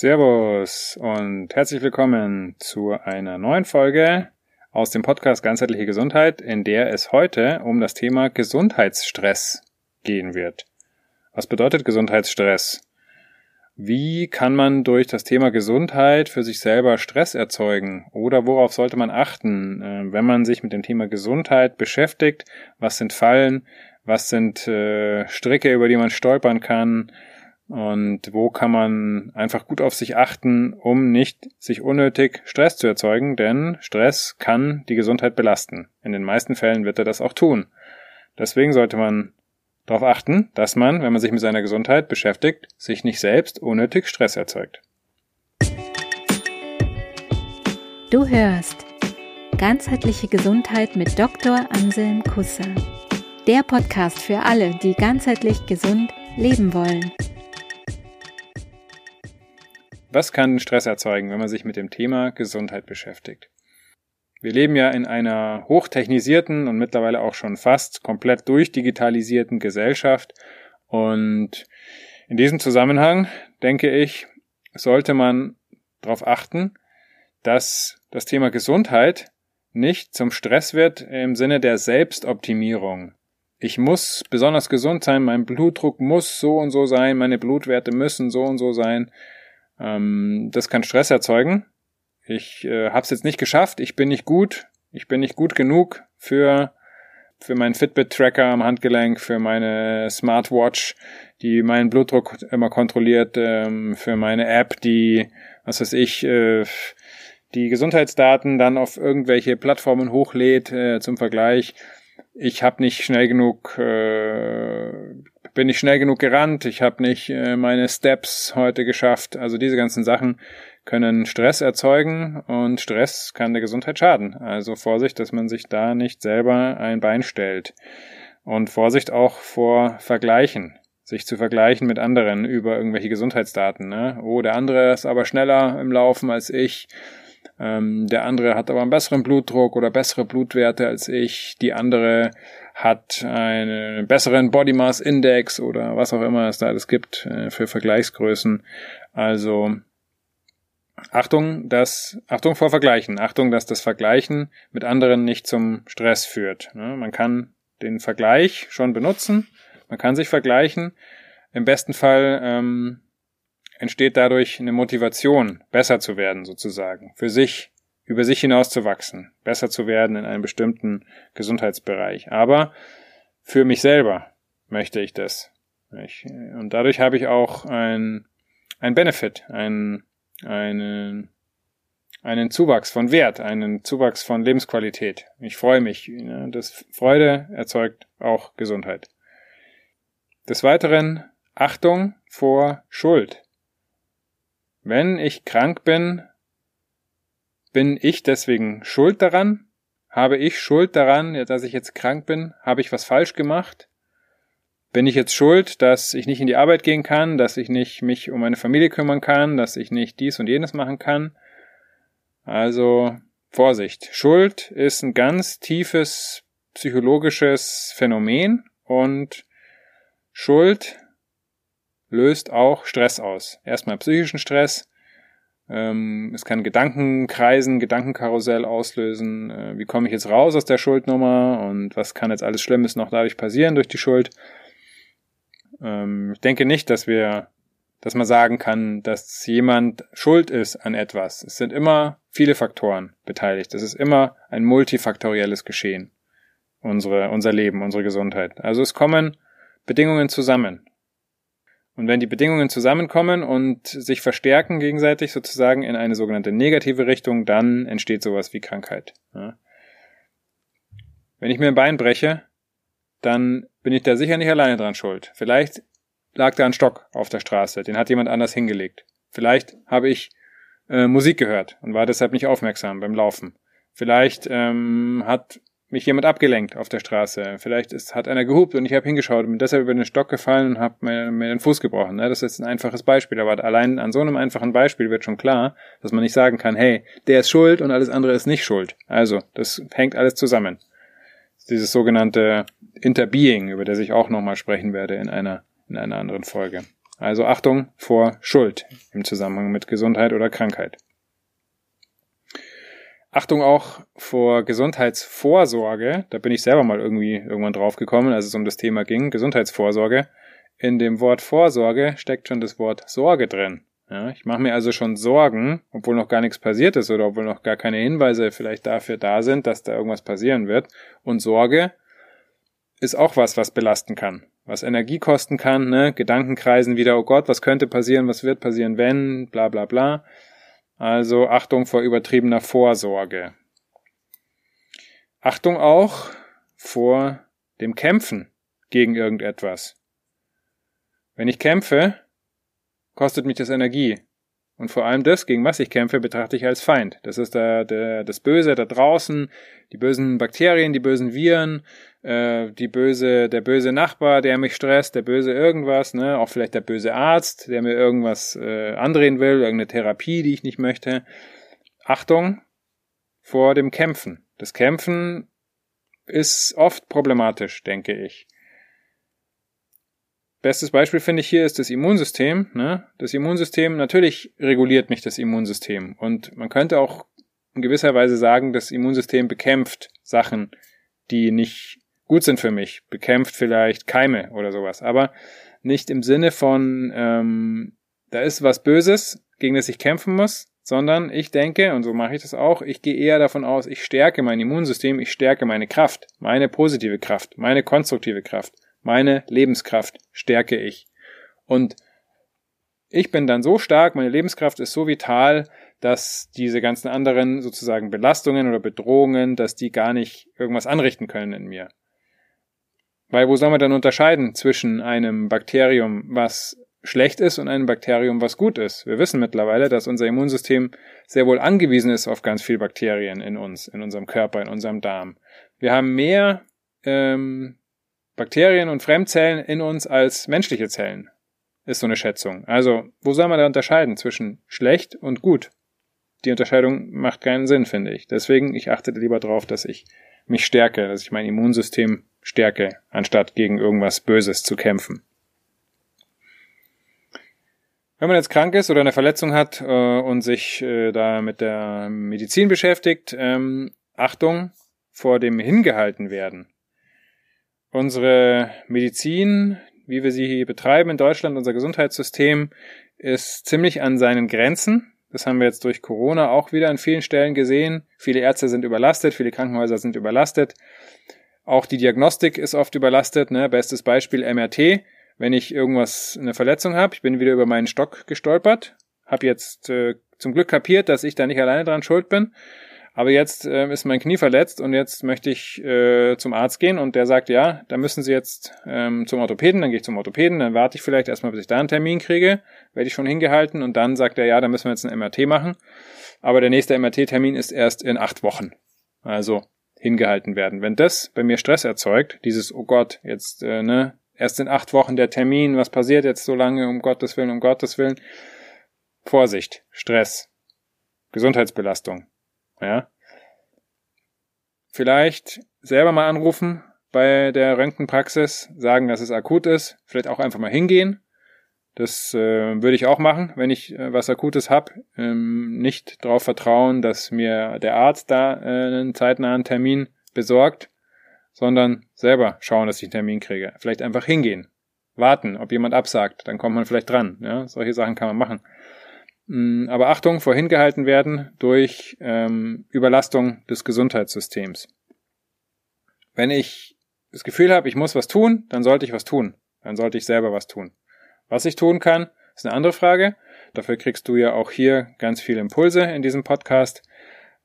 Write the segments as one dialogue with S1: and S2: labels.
S1: Servus und herzlich willkommen zu einer neuen Folge aus dem Podcast Ganzheitliche Gesundheit, in der es heute um das Thema Gesundheitsstress gehen wird. Was bedeutet Gesundheitsstress? Wie kann man durch das Thema Gesundheit für sich selber Stress erzeugen? Oder worauf sollte man achten, äh, wenn man sich mit dem Thema Gesundheit beschäftigt? Was sind Fallen? Was sind äh, Stricke, über die man stolpern kann? Und wo kann man einfach gut auf sich achten, um nicht sich unnötig Stress zu erzeugen? Denn Stress kann die Gesundheit belasten. In den meisten Fällen wird er das auch tun. Deswegen sollte man darauf achten, dass man, wenn man sich mit seiner Gesundheit beschäftigt, sich nicht selbst unnötig Stress erzeugt.
S2: Du hörst Ganzheitliche Gesundheit mit Dr. Anselm Kusser. Der Podcast für alle, die ganzheitlich gesund leben wollen.
S1: Was kann Stress erzeugen, wenn man sich mit dem Thema Gesundheit beschäftigt? Wir leben ja in einer hochtechnisierten und mittlerweile auch schon fast komplett durchdigitalisierten Gesellschaft und in diesem Zusammenhang denke ich, sollte man darauf achten, dass das Thema Gesundheit nicht zum Stress wird im Sinne der Selbstoptimierung. Ich muss besonders gesund sein, mein Blutdruck muss so und so sein, meine Blutwerte müssen so und so sein. Ähm, das kann Stress erzeugen. Ich äh, habe es jetzt nicht geschafft, ich bin nicht gut, ich bin nicht gut genug für für meinen Fitbit-Tracker am Handgelenk, für meine Smartwatch, die meinen Blutdruck immer kontrolliert, ähm, für meine App, die, was weiß ich, äh, die Gesundheitsdaten dann auf irgendwelche Plattformen hochlädt äh, zum Vergleich. Ich habe nicht schnell genug äh, bin ich schnell genug gerannt, ich habe nicht äh, meine Steps heute geschafft. Also diese ganzen Sachen können Stress erzeugen und Stress kann der Gesundheit schaden. Also Vorsicht, dass man sich da nicht selber ein Bein stellt. Und Vorsicht auch vor Vergleichen sich zu vergleichen mit anderen über irgendwelche Gesundheitsdaten. Ne? Oh, der andere ist aber schneller im Laufen als ich. Ähm, der andere hat aber einen besseren Blutdruck oder bessere Blutwerte als ich. Die andere hat einen besseren Body Mass Index oder was auch immer es da alles gibt äh, für Vergleichsgrößen. Also Achtung, dass Achtung vor Vergleichen, Achtung, dass das Vergleichen mit anderen nicht zum Stress führt. Ne? Man kann den Vergleich schon benutzen, man kann sich vergleichen. Im besten Fall ähm, entsteht dadurch eine Motivation, besser zu werden sozusagen, für sich über sich hinaus zu wachsen, besser zu werden in einem bestimmten Gesundheitsbereich. Aber für mich selber möchte ich das. Ich, und dadurch habe ich auch ein, ein Benefit, ein, einen, einen Zuwachs von Wert, einen Zuwachs von Lebensqualität. Ich freue mich. Das Freude erzeugt auch Gesundheit. Des Weiteren Achtung vor Schuld. Wenn ich krank bin, bin ich deswegen schuld daran? Habe ich Schuld daran, dass ich jetzt krank bin? Habe ich was falsch gemacht? Bin ich jetzt schuld, dass ich nicht in die Arbeit gehen kann, dass ich nicht mich um meine Familie kümmern kann, dass ich nicht dies und jenes machen kann? Also Vorsicht. Schuld ist ein ganz tiefes psychologisches Phänomen und Schuld löst auch Stress aus. Erstmal psychischen Stress, ähm, es kann Gedankenkreisen, Gedankenkarussell auslösen. Äh, wie komme ich jetzt raus aus der Schuldnummer und was kann jetzt alles Schlimmes noch dadurch passieren durch die Schuld? Ähm, ich denke nicht, dass wir, dass man sagen kann, dass jemand schuld ist an etwas. Es sind immer viele Faktoren beteiligt. Es ist immer ein multifaktorielles Geschehen. Unsere, unser Leben, unsere Gesundheit. Also es kommen Bedingungen zusammen. Und wenn die Bedingungen zusammenkommen und sich verstärken gegenseitig sozusagen in eine sogenannte negative Richtung, dann entsteht sowas wie Krankheit. Ja. Wenn ich mir ein Bein breche, dann bin ich da sicher nicht alleine dran schuld. Vielleicht lag da ein Stock auf der Straße, den hat jemand anders hingelegt. Vielleicht habe ich äh, Musik gehört und war deshalb nicht aufmerksam beim Laufen. Vielleicht ähm, hat mich jemand abgelenkt auf der Straße. Vielleicht ist, hat einer gehupt und ich habe hingeschaut und bin deshalb über den Stock gefallen und habe mir, mir, den Fuß gebrochen. Ne? Das ist jetzt ein einfaches Beispiel, aber allein an so einem einfachen Beispiel wird schon klar, dass man nicht sagen kann, hey, der ist schuld und alles andere ist nicht schuld. Also, das hängt alles zusammen. Dieses sogenannte Interbeing, über das ich auch nochmal sprechen werde in einer, in einer anderen Folge. Also Achtung vor Schuld im Zusammenhang mit Gesundheit oder Krankheit. Achtung auch vor Gesundheitsvorsorge. Da bin ich selber mal irgendwie irgendwann drauf gekommen, als es um das Thema ging. Gesundheitsvorsorge. In dem Wort Vorsorge steckt schon das Wort Sorge drin. Ja, ich mache mir also schon Sorgen, obwohl noch gar nichts passiert ist oder obwohl noch gar keine Hinweise vielleicht dafür da sind, dass da irgendwas passieren wird. Und Sorge ist auch was, was belasten kann, was Energie kosten kann, ne? Gedankenkreisen wieder, oh Gott, was könnte passieren, was wird passieren, wenn, bla bla bla. Also Achtung vor übertriebener Vorsorge. Achtung auch vor dem Kämpfen gegen irgendetwas. Wenn ich kämpfe, kostet mich das Energie. Und vor allem das, gegen was ich kämpfe, betrachte ich als Feind. Das ist der, der, das Böse da draußen, die bösen Bakterien, die bösen Viren, äh, die böse, der böse Nachbar, der mich stresst, der böse irgendwas, ne, auch vielleicht der böse Arzt, der mir irgendwas äh, andrehen will, irgendeine Therapie, die ich nicht möchte. Achtung vor dem Kämpfen. Das Kämpfen ist oft problematisch, denke ich. Bestes Beispiel finde ich hier ist das Immunsystem. Ne? Das Immunsystem, natürlich reguliert mich das Immunsystem. Und man könnte auch in gewisser Weise sagen, das Immunsystem bekämpft Sachen, die nicht gut sind für mich. Bekämpft vielleicht Keime oder sowas. Aber nicht im Sinne von, ähm, da ist was Böses, gegen das ich kämpfen muss, sondern ich denke, und so mache ich das auch, ich gehe eher davon aus, ich stärke mein Immunsystem, ich stärke meine Kraft, meine positive Kraft, meine konstruktive Kraft meine Lebenskraft stärke ich. Und ich bin dann so stark, meine Lebenskraft ist so vital, dass diese ganzen anderen sozusagen Belastungen oder Bedrohungen, dass die gar nicht irgendwas anrichten können in mir. Weil wo soll man dann unterscheiden zwischen einem Bakterium, was schlecht ist und einem Bakterium, was gut ist? Wir wissen mittlerweile, dass unser Immunsystem sehr wohl angewiesen ist auf ganz viel Bakterien in uns, in unserem Körper, in unserem Darm. Wir haben mehr ähm, Bakterien und Fremdzellen in uns als menschliche Zellen. Ist so eine Schätzung. Also, wo soll man da unterscheiden zwischen schlecht und gut? Die Unterscheidung macht keinen Sinn, finde ich. Deswegen, ich achte lieber darauf, dass ich mich stärke, dass ich mein Immunsystem stärke, anstatt gegen irgendwas Böses zu kämpfen. Wenn man jetzt krank ist oder eine Verletzung hat äh, und sich äh, da mit der Medizin beschäftigt, ähm, Achtung vor dem hingehalten werden. Unsere Medizin, wie wir sie hier betreiben in Deutschland, unser Gesundheitssystem, ist ziemlich an seinen Grenzen. Das haben wir jetzt durch Corona auch wieder an vielen Stellen gesehen. Viele Ärzte sind überlastet, viele Krankenhäuser sind überlastet. Auch die Diagnostik ist oft überlastet. Ne? Bestes Beispiel MRT. Wenn ich irgendwas, eine Verletzung habe, ich bin wieder über meinen Stock gestolpert, habe jetzt äh, zum Glück kapiert, dass ich da nicht alleine dran schuld bin aber jetzt äh, ist mein Knie verletzt und jetzt möchte ich äh, zum Arzt gehen und der sagt, ja, da müssen Sie jetzt ähm, zum Orthopäden, dann gehe ich zum Orthopäden, dann warte ich vielleicht erstmal, bis ich da einen Termin kriege, werde ich schon hingehalten und dann sagt er, ja, da müssen wir jetzt ein MRT machen. Aber der nächste MRT-Termin ist erst in acht Wochen. Also hingehalten werden. Wenn das bei mir Stress erzeugt, dieses, oh Gott, jetzt, äh, ne, erst in acht Wochen der Termin, was passiert jetzt so lange, um Gottes Willen, um Gottes Willen. Vorsicht, Stress, Gesundheitsbelastung, ja. Vielleicht selber mal anrufen bei der Röntgenpraxis, sagen, dass es akut ist, vielleicht auch einfach mal hingehen. Das äh, würde ich auch machen, wenn ich äh, was Akutes hab. Ähm, nicht darauf vertrauen, dass mir der Arzt da äh, einen zeitnahen Termin besorgt, sondern selber schauen, dass ich einen Termin kriege. Vielleicht einfach hingehen, warten, ob jemand absagt, dann kommt man vielleicht dran. Ja? Solche Sachen kann man machen. Mm, aber Achtung vor hingehalten werden durch ähm, Überlastung des Gesundheitssystems. Wenn ich das Gefühl habe, ich muss was tun, dann sollte ich was tun. Dann sollte ich selber was tun. Was ich tun kann, ist eine andere Frage. Dafür kriegst du ja auch hier ganz viele Impulse in diesem Podcast.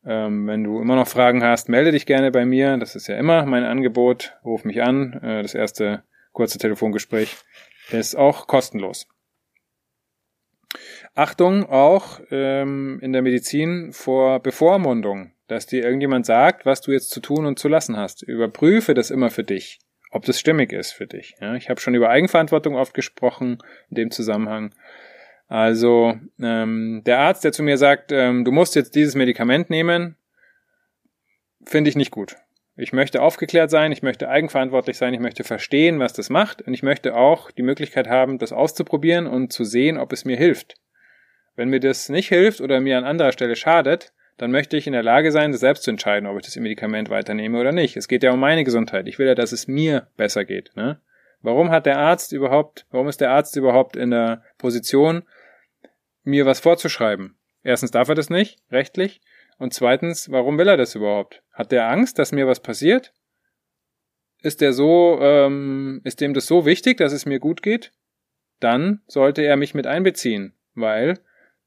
S1: Ähm, wenn du immer noch Fragen hast, melde dich gerne bei mir. Das ist ja immer mein Angebot. Ruf mich an. Äh, das erste kurze Telefongespräch ist auch kostenlos. Achtung auch ähm, in der Medizin vor Bevormundung, dass dir irgendjemand sagt, was du jetzt zu tun und zu lassen hast. Überprüfe das immer für dich, ob das stimmig ist für dich. Ja, ich habe schon über Eigenverantwortung oft gesprochen in dem Zusammenhang. Also ähm, der Arzt, der zu mir sagt, ähm, du musst jetzt dieses Medikament nehmen, finde ich nicht gut. Ich möchte aufgeklärt sein, ich möchte eigenverantwortlich sein, ich möchte verstehen, was das macht und ich möchte auch die Möglichkeit haben, das auszuprobieren und zu sehen, ob es mir hilft. Wenn mir das nicht hilft oder mir an anderer Stelle schadet, dann möchte ich in der Lage sein, selbst zu entscheiden, ob ich das Medikament weiternehme oder nicht. Es geht ja um meine Gesundheit. Ich will ja, dass es mir besser geht. Ne? Warum hat der Arzt überhaupt, warum ist der Arzt überhaupt in der Position, mir was vorzuschreiben? Erstens darf er das nicht, rechtlich. Und zweitens, warum will er das überhaupt? Hat der Angst, dass mir was passiert? Ist der so, ähm, ist dem das so wichtig, dass es mir gut geht? Dann sollte er mich mit einbeziehen, weil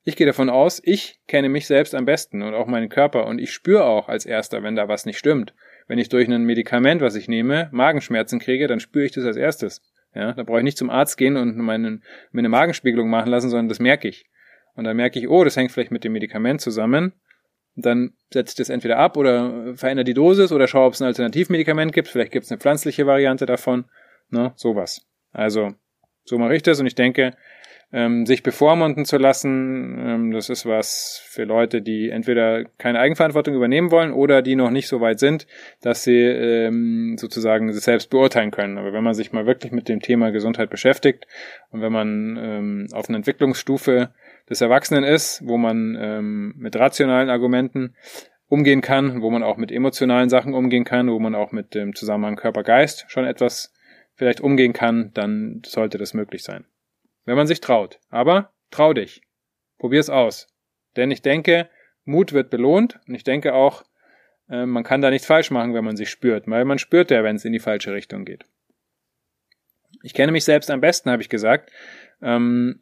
S1: ich gehe davon aus, ich kenne mich selbst am besten und auch meinen Körper und ich spüre auch als erster, wenn da was nicht stimmt. Wenn ich durch ein Medikament, was ich nehme, Magenschmerzen kriege, dann spüre ich das als erstes. Ja, da brauche ich nicht zum Arzt gehen und meinen, mir eine Magenspiegelung machen lassen, sondern das merke ich. Und dann merke ich, oh, das hängt vielleicht mit dem Medikament zusammen. Dann setze ich das entweder ab oder verändere die Dosis oder schaue, ob es ein Alternativmedikament gibt. Vielleicht gibt es eine pflanzliche Variante davon. Ne, sowas. Also, so mache ich das und ich denke, ähm, sich bevormunden zu lassen, ähm, das ist was für Leute, die entweder keine Eigenverantwortung übernehmen wollen oder die noch nicht so weit sind, dass sie ähm, sozusagen sich selbst beurteilen können. Aber wenn man sich mal wirklich mit dem Thema Gesundheit beschäftigt und wenn man ähm, auf einer Entwicklungsstufe des Erwachsenen ist, wo man ähm, mit rationalen Argumenten umgehen kann, wo man auch mit emotionalen Sachen umgehen kann, wo man auch mit dem Zusammenhang Körper-Geist schon etwas vielleicht umgehen kann, dann sollte das möglich sein wenn man sich traut. Aber trau dich. Probier's aus. Denn ich denke, Mut wird belohnt und ich denke auch, äh, man kann da nichts falsch machen, wenn man sich spürt, weil man spürt ja, wenn es in die falsche Richtung geht. Ich kenne mich selbst am besten, habe ich gesagt. Ähm,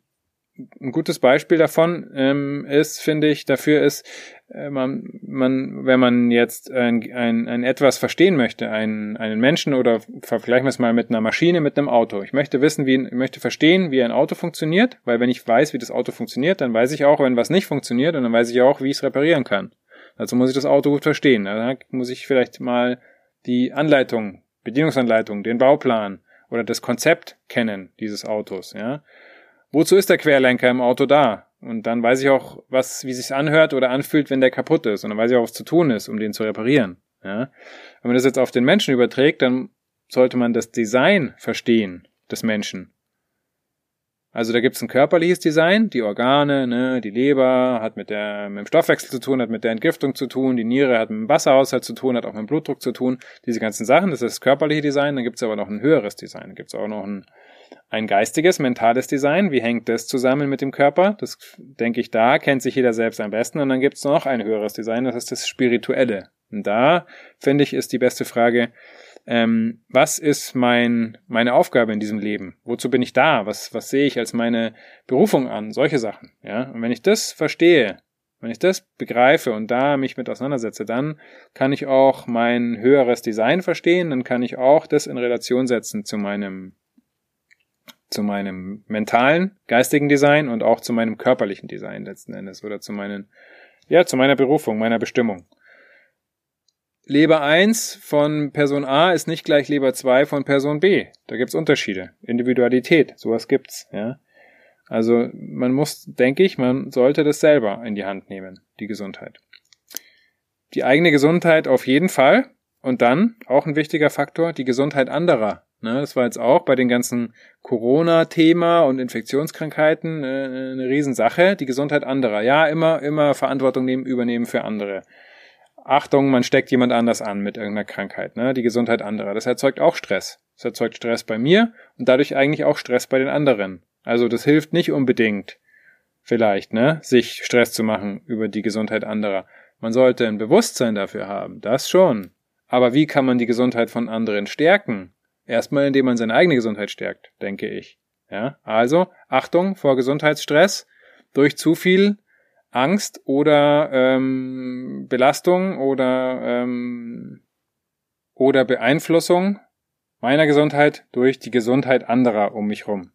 S1: ein gutes Beispiel davon ähm, ist, finde ich, dafür ist, äh, man, man, wenn man jetzt ein, ein, ein etwas verstehen möchte, einen, einen Menschen oder vergleichen wir es mal mit einer Maschine, mit einem Auto. Ich möchte wissen, wie, ich möchte verstehen, wie ein Auto funktioniert, weil wenn ich weiß, wie das Auto funktioniert, dann weiß ich auch, wenn was nicht funktioniert und dann weiß ich auch, wie ich es reparieren kann. Also muss ich das Auto gut verstehen. Da muss ich vielleicht mal die Anleitung, Bedienungsanleitung, den Bauplan oder das Konzept kennen dieses Autos, ja. Wozu ist der Querlenker im Auto da? Und dann weiß ich auch, was, wie sich's anhört oder anfühlt, wenn der kaputt ist. Und dann weiß ich auch, was zu tun ist, um den zu reparieren. Ja? Wenn man das jetzt auf den Menschen überträgt, dann sollte man das Design verstehen des Menschen. Also da gibt's ein körperliches Design, die Organe, ne, die Leber hat mit, der, mit dem Stoffwechsel zu tun, hat mit der Entgiftung zu tun, die Niere hat mit dem Wasserhaushalt zu tun, hat auch mit dem Blutdruck zu tun. Diese ganzen Sachen, das ist das körperliche Design. Dann gibt's aber noch ein höheres Design. Dann gibt's auch noch ein ein geistiges, mentales Design. Wie hängt das zusammen mit dem Körper? Das denke ich, da kennt sich jeder selbst am besten. Und dann gibt es noch ein höheres Design, das ist das Spirituelle. Und da, finde ich, ist die beste Frage, ähm, was ist mein, meine Aufgabe in diesem Leben? Wozu bin ich da? Was, was sehe ich als meine Berufung an? Solche Sachen. Ja? Und wenn ich das verstehe, wenn ich das begreife und da mich mit auseinandersetze, dann kann ich auch mein höheres Design verstehen, dann kann ich auch das in Relation setzen zu meinem zu meinem mentalen, geistigen Design und auch zu meinem körperlichen Design letzten Endes oder zu meinen, ja, zu meiner Berufung, meiner Bestimmung. Leber 1 von Person A ist nicht gleich Leber 2 von Person B. Da gibt's Unterschiede. Individualität, sowas gibt's, ja. Also man muss, denke ich, man sollte das selber in die Hand nehmen, die Gesundheit. Die eigene Gesundheit auf jeden Fall. Und dann, auch ein wichtiger Faktor, die Gesundheit anderer Ne, das war jetzt auch bei den ganzen Corona-Thema und Infektionskrankheiten äh, eine Riesensache. Die Gesundheit anderer. Ja, immer, immer Verantwortung nehmen, übernehmen für andere. Achtung, man steckt jemand anders an mit irgendeiner Krankheit. Ne? Die Gesundheit anderer. Das erzeugt auch Stress. Das erzeugt Stress bei mir und dadurch eigentlich auch Stress bei den anderen. Also das hilft nicht unbedingt, vielleicht, ne, sich Stress zu machen über die Gesundheit anderer. Man sollte ein Bewusstsein dafür haben. Das schon. Aber wie kann man die Gesundheit von anderen stärken? Erstmal, indem man seine eigene Gesundheit stärkt, denke ich. Ja, also Achtung vor Gesundheitsstress durch zu viel Angst oder ähm, Belastung oder ähm, oder Beeinflussung meiner Gesundheit durch die Gesundheit anderer um mich rum.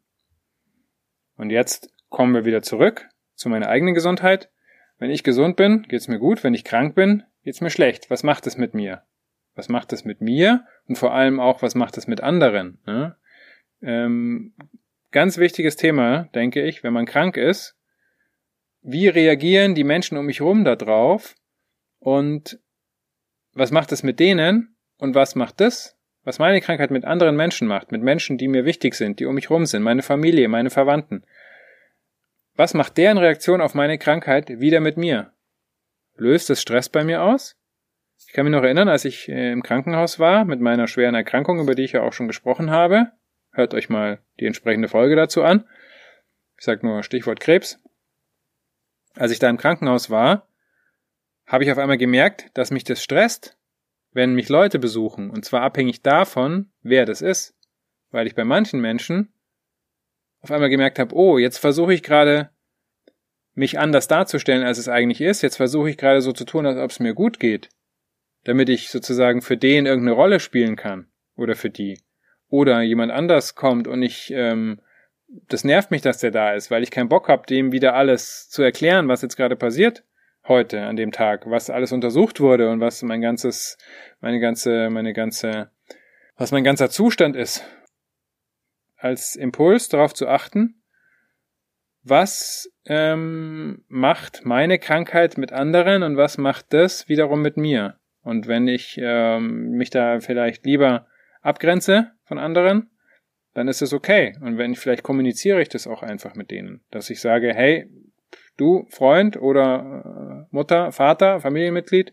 S1: Und jetzt kommen wir wieder zurück zu meiner eigenen Gesundheit. Wenn ich gesund bin, geht's mir gut. Wenn ich krank bin, geht's mir schlecht. Was macht es mit mir? Was macht es mit mir? Und vor allem auch, was macht es mit anderen? Ne? Ähm, ganz wichtiges Thema, denke ich, wenn man krank ist. Wie reagieren die Menschen um mich herum darauf? Und was macht es mit denen? Und was macht das? Was meine Krankheit mit anderen Menschen macht, mit Menschen, die mir wichtig sind, die um mich rum sind, meine Familie, meine Verwandten. Was macht deren Reaktion auf meine Krankheit wieder mit mir? Löst es Stress bei mir aus? Ich kann mich noch erinnern, als ich äh, im Krankenhaus war mit meiner schweren Erkrankung, über die ich ja auch schon gesprochen habe. Hört euch mal die entsprechende Folge dazu an. Ich sage nur Stichwort Krebs. Als ich da im Krankenhaus war, habe ich auf einmal gemerkt, dass mich das stresst, wenn mich Leute besuchen, und zwar abhängig davon, wer das ist. Weil ich bei manchen Menschen auf einmal gemerkt habe, oh, jetzt versuche ich gerade, mich anders darzustellen, als es eigentlich ist. Jetzt versuche ich gerade so zu tun, als ob es mir gut geht. Damit ich sozusagen für den irgendeine Rolle spielen kann. Oder für die. Oder jemand anders kommt und ich ähm, das nervt mich, dass der da ist, weil ich keinen Bock habe, dem wieder alles zu erklären, was jetzt gerade passiert heute an dem Tag, was alles untersucht wurde und was mein ganzes, meine ganze, meine ganze, was mein ganzer Zustand ist. Als Impuls darauf zu achten, was ähm, macht meine Krankheit mit anderen und was macht das wiederum mit mir. Und wenn ich ähm, mich da vielleicht lieber abgrenze von anderen, dann ist es okay. Und wenn ich vielleicht kommuniziere ich das auch einfach mit denen, dass ich sage, hey, du Freund oder äh, Mutter, Vater, Familienmitglied,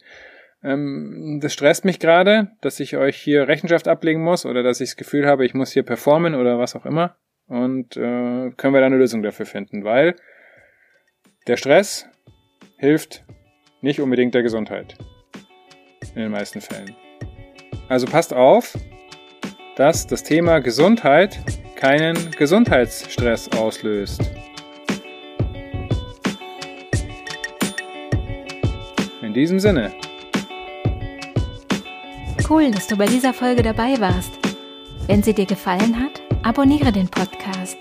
S1: ähm, das stresst mich gerade, dass ich euch hier Rechenschaft ablegen muss oder dass ich das Gefühl habe, ich muss hier performen oder was auch immer. Und äh, können wir da eine Lösung dafür finden, weil der Stress hilft nicht unbedingt der Gesundheit. In den meisten Fällen. Also passt auf, dass das Thema Gesundheit keinen Gesundheitsstress auslöst. In diesem Sinne.
S2: Cool, dass du bei dieser Folge dabei warst. Wenn sie dir gefallen hat, abonniere den Podcast.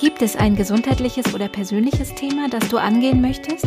S2: Gibt es ein gesundheitliches oder persönliches Thema, das du angehen möchtest?